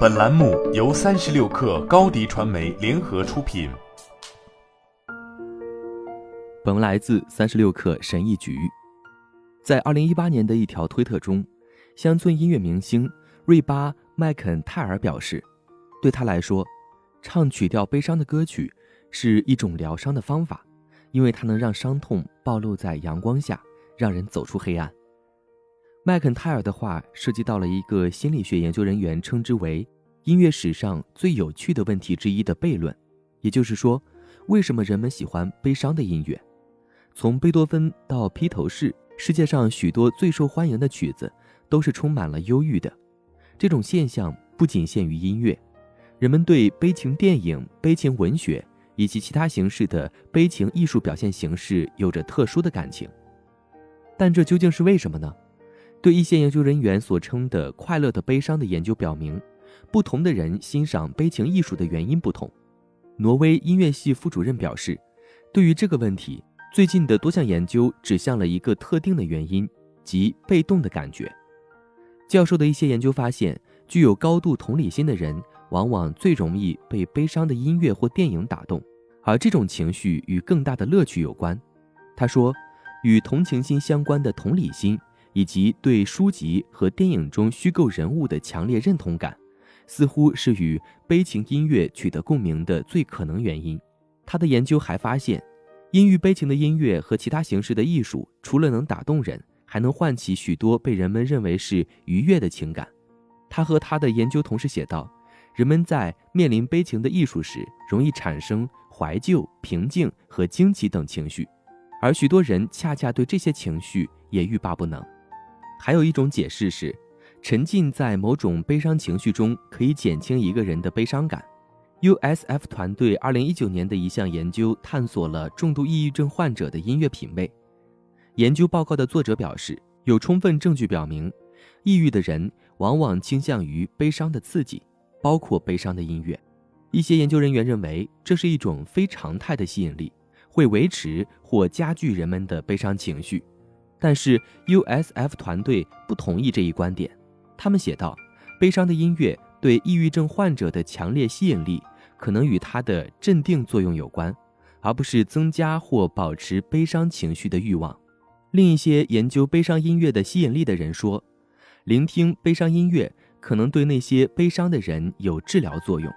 本栏目由三十六氪高低传媒联合出品。本文来自三十六氪神译局。在二零一八年的一条推特中，乡村音乐明星瑞巴·麦肯泰尔表示，对他来说，唱曲调悲伤的歌曲是一种疗伤的方法，因为它能让伤痛暴露在阳光下，让人走出黑暗。麦肯泰尔的话涉及到了一个心理学研究人员称之为音乐史上最有趣的问题之一的悖论，也就是说，为什么人们喜欢悲伤的音乐？从贝多芬到披头士，世界上许多最受欢迎的曲子都是充满了忧郁的。这种现象不仅限于音乐，人们对悲情电影、悲情文学以及其他形式的悲情艺术表现形式有着特殊的感情。但这究竟是为什么呢？对一些研究人员所称的“快乐的悲伤”的研究表明，不同的人欣赏悲情艺术的原因不同。挪威音乐系副主任表示，对于这个问题，最近的多项研究指向了一个特定的原因，即被动的感觉。教授的一些研究发现，具有高度同理心的人往往最容易被悲伤的音乐或电影打动，而这种情绪与更大的乐趣有关。他说，与同情心相关的同理心。以及对书籍和电影中虚构人物的强烈认同感，似乎是与悲情音乐取得共鸣的最可能原因。他的研究还发现，阴郁悲情的音乐和其他形式的艺术，除了能打动人，还能唤起许多被人们认为是愉悦的情感。他和他的研究同事写道：“人们在面临悲情的艺术时，容易产生怀旧、平静和惊奇等情绪，而许多人恰恰对这些情绪也欲罢不能。”还有一种解释是，沉浸在某种悲伤情绪中可以减轻一个人的悲伤感。USF 团队2019年的一项研究探索了重度抑郁症患者的音乐品味。研究报告的作者表示，有充分证据表明，抑郁的人往往倾向于悲伤的刺激，包括悲伤的音乐。一些研究人员认为，这是一种非常态的吸引力，会维持或加剧人们的悲伤情绪。但是 USF 团队不同意这一观点。他们写道：“悲伤的音乐对抑郁症患者的强烈吸引力，可能与它的镇定作用有关，而不是增加或保持悲伤情绪的欲望。”另一些研究悲伤音乐的吸引力的人说：“聆听悲伤音乐可能对那些悲伤的人有治疗作用。”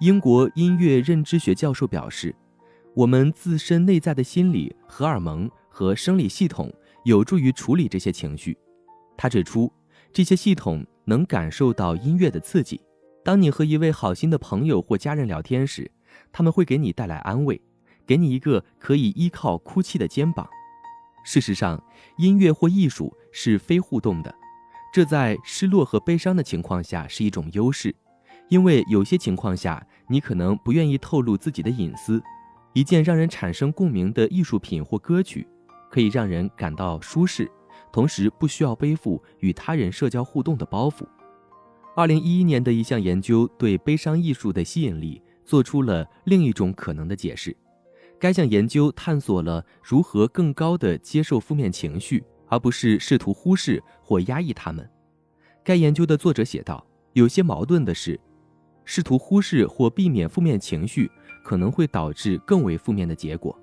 英国音乐认知学教授表示：“我们自身内在的心理、荷尔蒙和生理系统。”有助于处理这些情绪。他指出，这些系统能感受到音乐的刺激。当你和一位好心的朋友或家人聊天时，他们会给你带来安慰，给你一个可以依靠哭泣的肩膀。事实上，音乐或艺术是非互动的，这在失落和悲伤的情况下是一种优势，因为有些情况下你可能不愿意透露自己的隐私。一件让人产生共鸣的艺术品或歌曲。可以让人感到舒适，同时不需要背负与他人社交互动的包袱。二零一一年的一项研究对悲伤艺术的吸引力做出了另一种可能的解释。该项研究探索了如何更高的接受负面情绪，而不是试图忽视或压抑它们。该研究的作者写道：“有些矛盾的是，试图忽视或避免负面情绪可能会导致更为负面的结果。”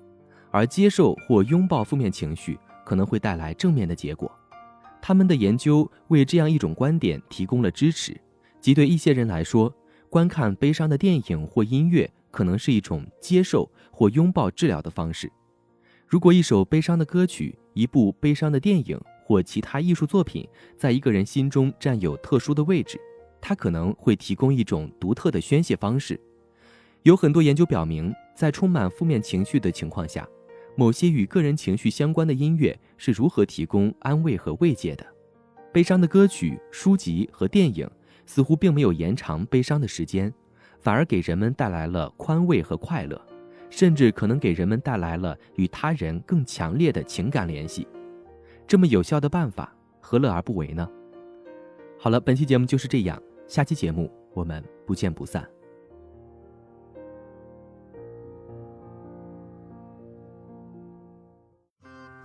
而接受或拥抱负面情绪可能会带来正面的结果。他们的研究为这样一种观点提供了支持，即对一些人来说，观看悲伤的电影或音乐可能是一种接受或拥抱治疗的方式。如果一首悲伤的歌曲、一部悲伤的电影或其他艺术作品在一个人心中占有特殊的位置，它可能会提供一种独特的宣泄方式。有很多研究表明，在充满负面情绪的情况下。某些与个人情绪相关的音乐是如何提供安慰和慰藉的？悲伤的歌曲、书籍和电影似乎并没有延长悲伤的时间，反而给人们带来了宽慰和快乐，甚至可能给人们带来了与他人更强烈的情感联系。这么有效的办法，何乐而不为呢？好了，本期节目就是这样，下期节目我们不见不散。